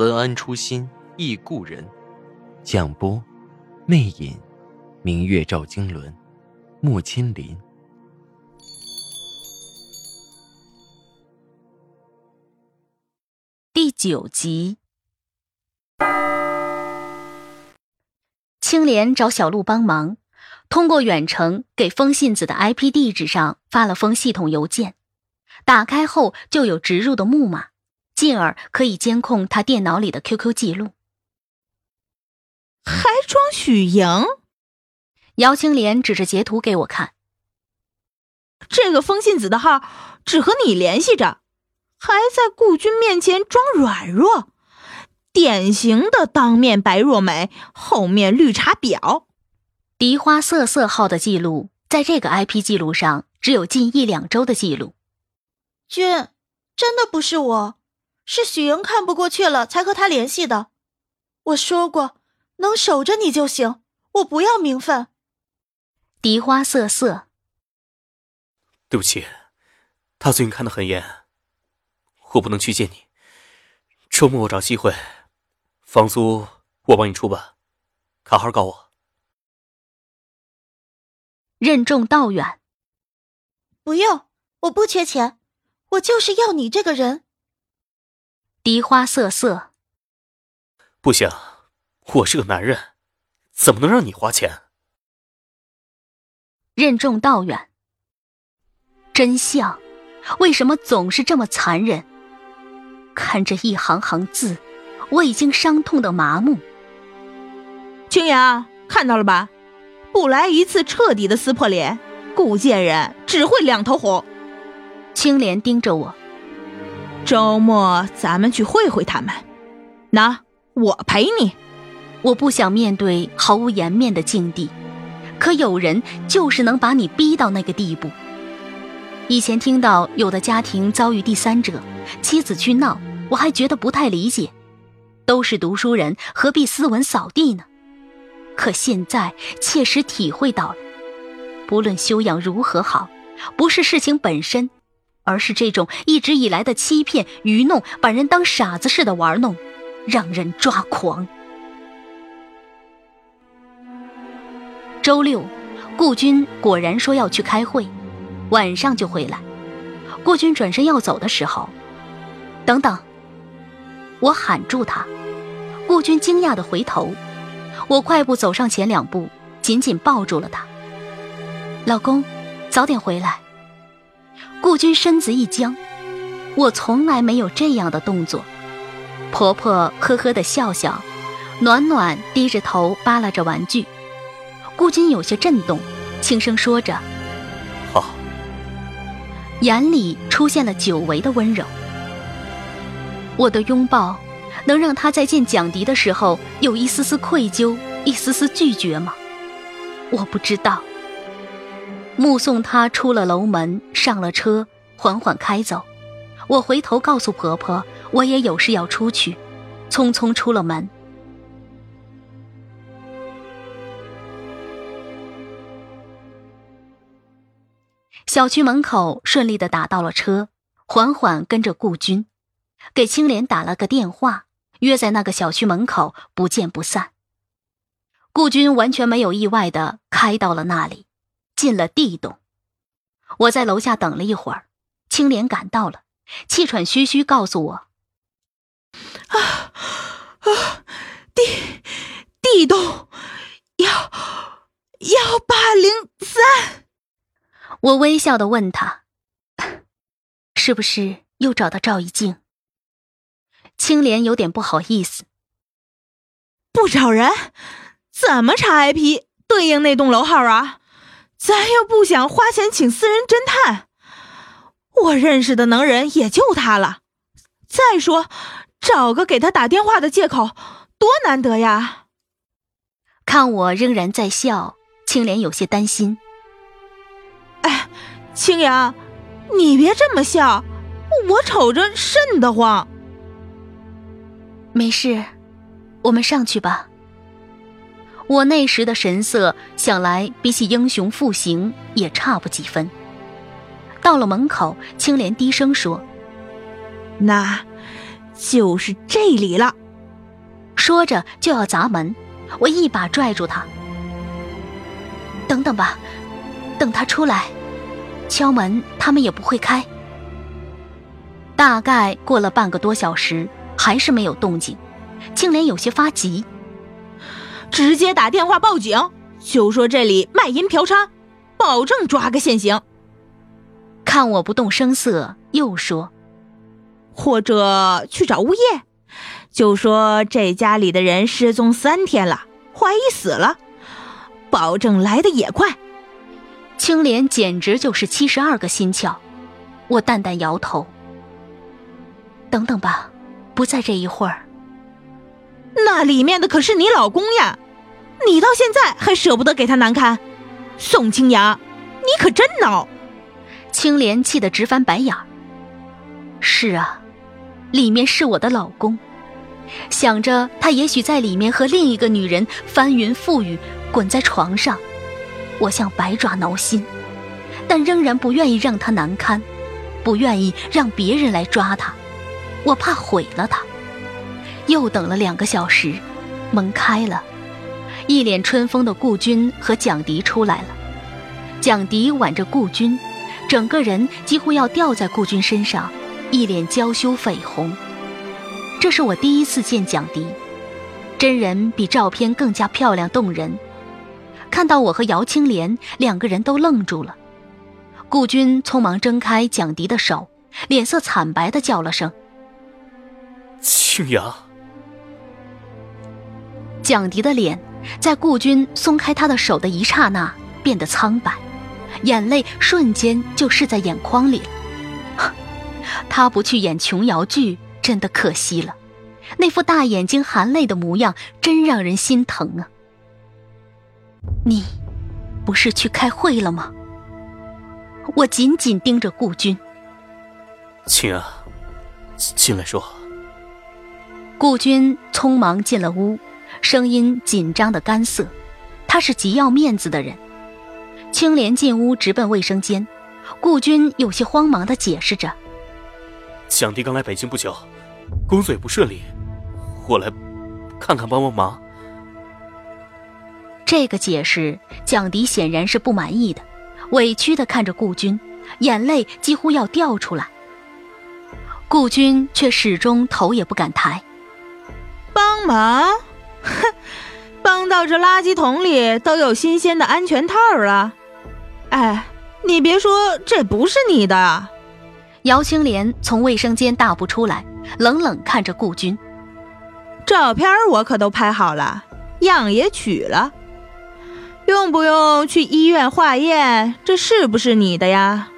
文安初心忆故人，蒋波，魅影，明月照经纶，木千林。第九集，青莲找小鹿帮忙，通过远程给风信子的 IP 地址上发了封系统邮件，打开后就有植入的木马。进而可以监控他电脑里的 QQ 记录，还装许莹？姚青莲指着截图给我看。这个风信子的号只和你联系着，还在顾军面前装软弱，典型的当面白若美，后面绿茶婊。荻花瑟瑟号的记录在这个 IP 记录上只有近一两周的记录。君，真的不是我。是许莹看不过去了，才和他联系的。我说过，能守着你就行，我不要名分。荻花瑟瑟，对不起，他最近看得很严，我不能去见你。周末我找机会，房租我帮你出吧，卡号告我。任重道远，不用，我不缺钱，我就是要你这个人。荻花瑟瑟，不行，我是个男人，怎么能让你花钱？任重道远，真相为什么总是这么残忍？看着一行行字，我已经伤痛的麻木。青阳看到了吧？不来一次彻底的撕破脸，顾贱人只会两头红。青莲盯着我。周末咱们去会会他们，那我陪你。我不想面对毫无颜面的境地，可有人就是能把你逼到那个地步。以前听到有的家庭遭遇第三者，妻子去闹，我还觉得不太理解，都是读书人，何必斯文扫地呢？可现在切实体会到了，不论修养如何好，不是事情本身。而是这种一直以来的欺骗、愚弄，把人当傻子似的玩弄，让人抓狂。周六，顾军果然说要去开会，晚上就回来。顾军转身要走的时候，等等，我喊住他。顾军惊讶的回头，我快步走上前两步，紧紧抱住了他。老公，早点回来。顾军身子一僵，我从来没有这样的动作。婆婆呵呵的笑笑，暖暖低着头扒拉着玩具。顾军有些震动，轻声说着：“好。”眼里出现了久违的温柔。我的拥抱，能让他在见蒋迪的时候有一丝丝愧疚，一丝丝拒绝吗？我不知道。目送他出了楼门，上了车，缓缓开走。我回头告诉婆婆，我也有事要出去，匆匆出了门。小区门口顺利的打到了车，缓缓跟着顾军，给青莲打了个电话，约在那个小区门口不见不散。顾军完全没有意外的开到了那里。进了地洞，我在楼下等了一会儿，青莲赶到了，气喘吁吁告诉我：“啊啊，地地洞幺幺八零三。”我微笑的问他：“是不是又找到赵一静？”青莲有点不好意思：“不找人，怎么查 IP 对应那栋楼号啊？”咱又不想花钱请私人侦探，我认识的能人也就他了。再说，找个给他打电话的借口，多难得呀！看我仍然在笑，青莲有些担心。哎，青阳，你别这么笑，我瞅着瘆得慌。没事，我们上去吧。我那时的神色，想来比起英雄复行也差不几分。到了门口，青莲低声说：“那，就是这里了。”说着就要砸门，我一把拽住他：“等等吧，等他出来，敲门他们也不会开。”大概过了半个多小时，还是没有动静，青莲有些发急。直接打电话报警，就说这里卖淫嫖娼，保证抓个现行。看我不动声色，又说：“或者去找物业，就说这家里的人失踪三天了，怀疑死了，保证来的也快。”青莲简直就是七十二个心窍。我淡淡摇头：“等等吧，不在这一会儿。”那里面的可是你老公呀，你到现在还舍不得给他难堪，宋清扬，你可真孬！青莲气得直翻白眼儿。是啊，里面是我的老公，想着他也许在里面和另一个女人翻云覆雨，滚在床上，我像百爪挠心，但仍然不愿意让他难堪，不愿意让别人来抓他，我怕毁了他。又等了两个小时，门开了，一脸春风的顾军和蒋迪出来了。蒋迪挽着顾军，整个人几乎要吊在顾军身上，一脸娇羞绯红。这是我第一次见蒋迪，真人比照片更加漂亮动人。看到我和姚青莲两个人都愣住了，顾军匆忙挣开蒋迪的手，脸色惨白的叫了声：“青阳。”蒋迪的脸，在顾军松开他的手的一刹那变得苍白，眼泪瞬间就湿在眼眶里了。他不去演琼瑶剧，真的可惜了。那副大眼睛含泪的模样，真让人心疼啊！你，不是去开会了吗？我紧紧盯着顾军。青儿，进来说。顾军匆忙进了屋。声音紧张的干涩，他是极要面子的人。青莲进屋直奔卫生间，顾军有些慌忙的解释着：“蒋迪刚来北京不久，工作也不顺利，我来看看帮帮忙。”这个解释，蒋迪显然是不满意的，委屈的看着顾军，眼泪几乎要掉出来。顾军却始终头也不敢抬，帮忙。哼，帮到这垃圾桶里都有新鲜的安全套了。哎，你别说，这不是你的。姚青莲从卫生间大步出来，冷冷看着顾军。照片我可都拍好了，样也取了，用不用去医院化验？这是不是你的呀？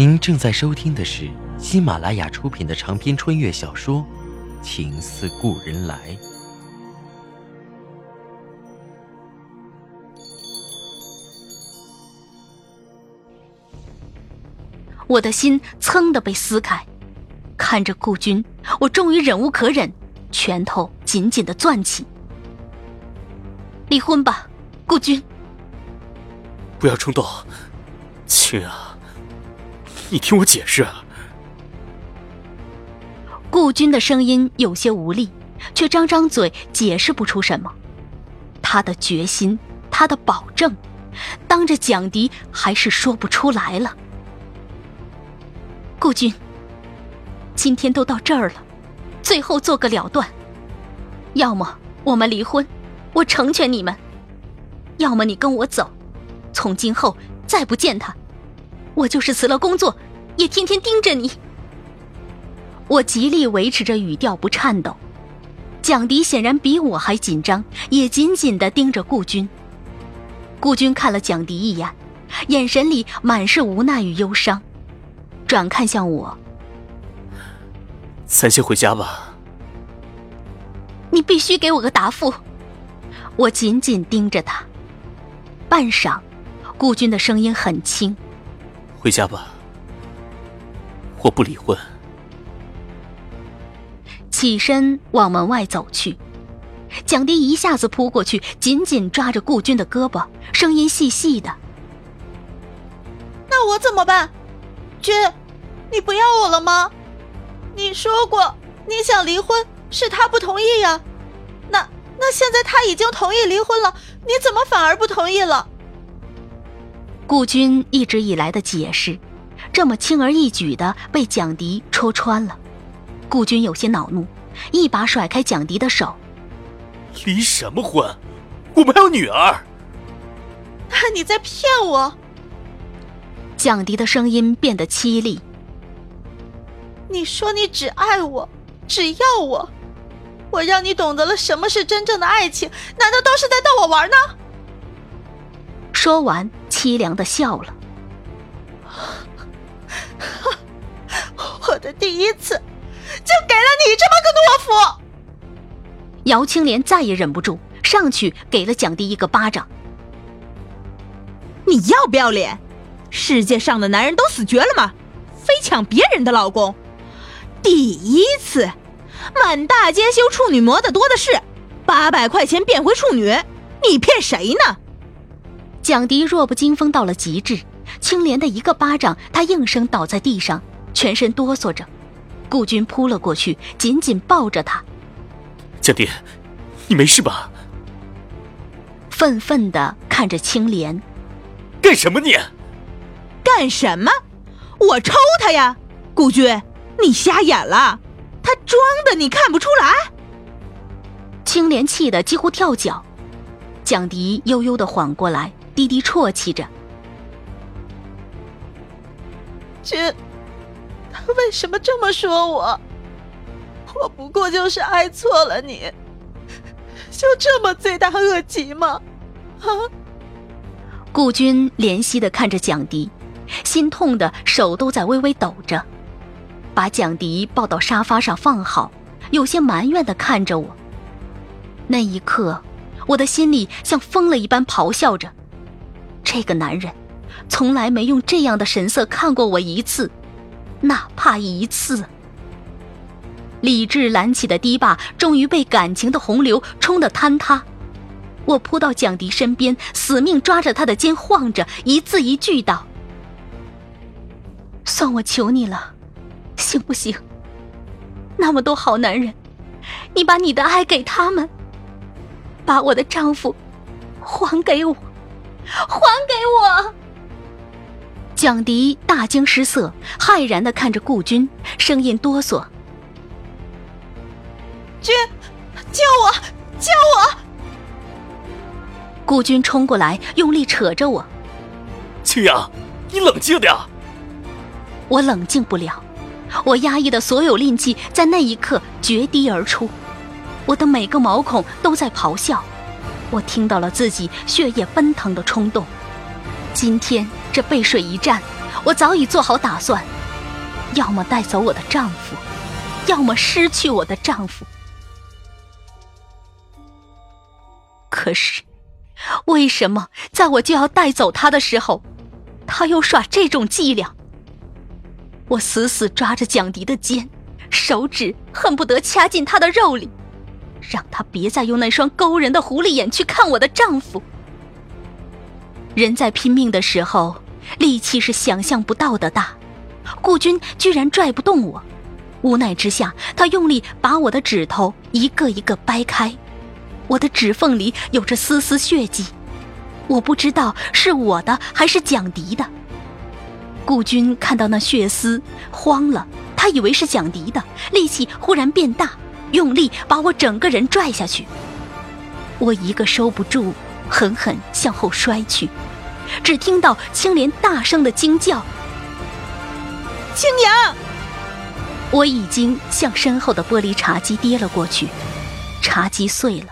您正在收听的是喜马拉雅出品的长篇穿越小说《情似故人来》。我的心噌的被撕开，看着顾军，我终于忍无可忍，拳头紧紧的攥起。离婚吧，顾军。不要冲动，亲啊。你听我解释啊。顾军的声音有些无力，却张张嘴解释不出什么。他的决心，他的保证，当着蒋迪还是说不出来了。顾军，今天都到这儿了，最后做个了断。要么我们离婚，我成全你们；要么你跟我走，从今后再不见他。我就是辞了工作，也天天盯着你。我极力维持着语调不颤抖。蒋迪显然比我还紧张，也紧紧的盯着顾军。顾军看了蒋迪一眼，眼神里满是无奈与忧伤，转看向我：“咱先回家吧。”你必须给我个答复。我紧紧盯着他。半晌，顾军的声音很轻：“回家吧，我不离婚。”起身往门外走去。蒋迪一下子扑过去，紧紧抓着顾军的胳膊，声音细细的：“那我怎么办？军，你不要我了吗？你说过你想离婚，是他不同意呀。那那现在他已经同意离婚了，你怎么反而不同意了？”顾军一直以来的解释，这么轻而易举的被蒋迪戳穿了，顾军有些恼怒，一把甩开蒋迪的手。离什么婚？我们还有女儿。那你在骗我？蒋迪的声音变得凄厉。你说你只爱我，只要我，我让你懂得了什么是真正的爱情，难道都是在逗我玩呢？说完，凄凉的笑了。我的第一次，就给了你这么个懦夫。姚青莲再也忍不住，上去给了蒋迪一个巴掌。你要不要脸？世界上的男人都死绝了吗？非抢别人的老公？第一次，满大街修处女膜的多的是，八百块钱变回处女，你骗谁呢？蒋迪弱不禁风到了极致，青莲的一个巴掌，他应声倒在地上，全身哆嗦着。顾军扑了过去，紧紧抱着他。蒋迪，你没事吧？愤愤的看着青莲，干什么你？干什么？我抽他呀！顾军，你瞎眼了？他装的，你看不出来？青莲气得几乎跳脚。蒋迪悠悠的缓过来，低低啜泣着：“君，他为什么这么说我？”我不过就是爱错了你，就这么罪大恶极吗？啊！顾军怜惜的看着蒋迪，心痛的手都在微微抖着，把蒋迪抱到沙发上放好，有些埋怨的看着我。那一刻，我的心里像疯了一般咆哮着：这个男人，从来没用这样的神色看过我一次，哪怕一次。理智燃起的堤坝终于被感情的洪流冲得坍塌，我扑到蒋迪身边，死命抓着他的肩晃着，一字一句道：“算我求你了，行不行？那么多好男人，你把你的爱给他们，把我的丈夫还给我，还给我！”蒋迪大惊失色，骇然的看着顾军，声音哆嗦。军，救我！救我！顾军冲过来，用力扯着我。青阳，你冷静点。我冷静不了，我压抑的所有戾气在那一刻决堤而出，我的每个毛孔都在咆哮。我听到了自己血液奔腾的冲动。今天这背水一战，我早已做好打算：要么带走我的丈夫，要么失去我的丈夫。可是，为什么在我就要带走他的时候，他又耍这种伎俩？我死死抓着蒋迪的肩，手指恨不得掐进他的肉里，让他别再用那双勾人的狐狸眼去看我的丈夫。人在拼命的时候，力气是想象不到的大。顾军居然拽不动我，无奈之下，他用力把我的指头一个一个掰开。我的指缝里有着丝丝血迹，我不知道是我的还是蒋迪的。顾军看到那血丝，慌了，他以为是蒋迪的，力气忽然变大，用力把我整个人拽下去。我一个收不住，狠狠向后摔去，只听到青莲大声的惊叫：“青阳！”我已经向身后的玻璃茶几跌了过去，茶几碎了。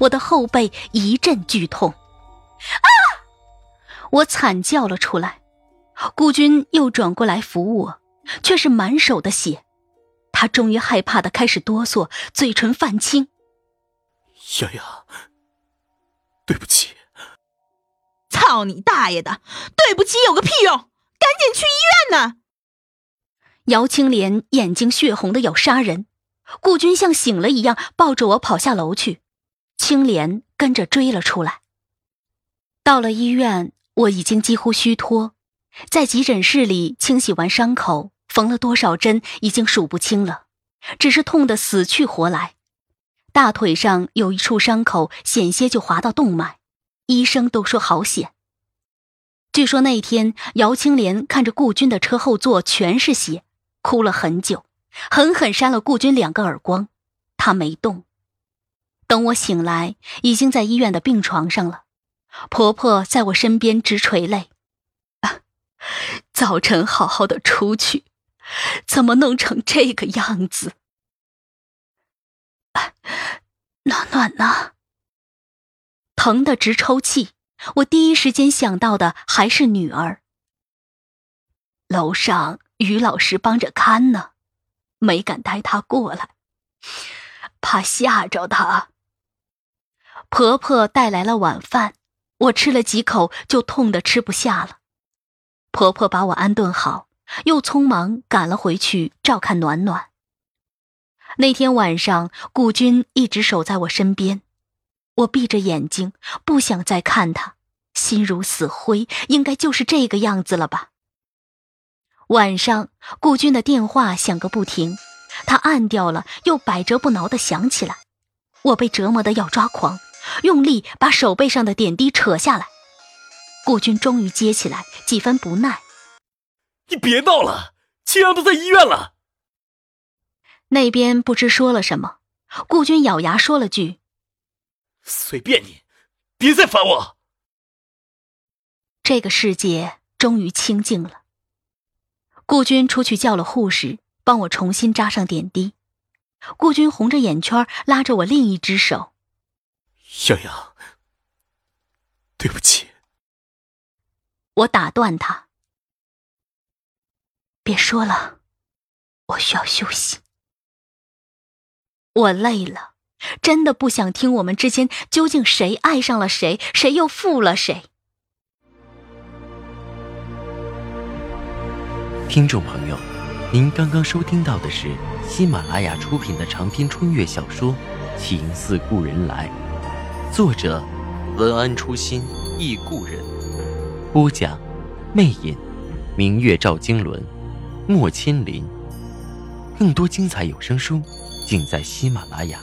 我的后背一阵剧痛，啊！我惨叫了出来。顾军又转过来扶我，却是满手的血。他终于害怕的开始哆嗦，嘴唇泛青。瑶瑶，对不起。操你大爷的！对不起有个屁用！赶紧去医院呢！姚青莲眼睛血红的要杀人，顾军像醒了一样抱着我跑下楼去，青莲跟着追了出来。到了医院，我已经几乎虚脱，在急诊室里清洗完伤口，缝了多少针已经数不清了，只是痛得死去活来。大腿上有一处伤口，险些就划到动脉。医生都说好险。据说那天姚青莲看着顾军的车后座全是血，哭了很久，狠狠扇了顾军两个耳光，他没动。等我醒来，已经在医院的病床上了。婆婆在我身边直垂泪。早晨好好的出去，怎么弄成这个样子？暖暖呢？疼得直抽泣，我第一时间想到的还是女儿。楼上于老师帮着看呢，没敢带她过来，怕吓着她。婆婆带来了晚饭，我吃了几口就痛得吃不下了。婆婆把我安顿好，又匆忙赶了回去照看暖暖。那天晚上，顾军一直守在我身边。我闭着眼睛，不想再看他，心如死灰，应该就是这个样子了吧。晚上，顾军的电话响个不停，他按掉了，又百折不挠的响起来。我被折磨的要抓狂，用力把手背上的点滴扯下来。顾军终于接起来，几分不耐：“你别闹了，青阳都在医院了。”那边不知说了什么，顾军咬牙说了句。随便你，别再烦我。这个世界终于清静了。顾军出去叫了护士，帮我重新扎上点滴。顾军红着眼圈，拉着我另一只手：“洋洋，对不起。”我打断他：“别说了，我需要休息。我累了。”真的不想听我们之间究竟谁爱上了谁，谁又负了谁。听众朋友，您刚刚收听到的是喜马拉雅出品的长篇穿越小说《情似故人来》，作者文安初心忆故人，播讲魅影，明月照经纶，莫千林。更多精彩有声书尽在喜马拉雅。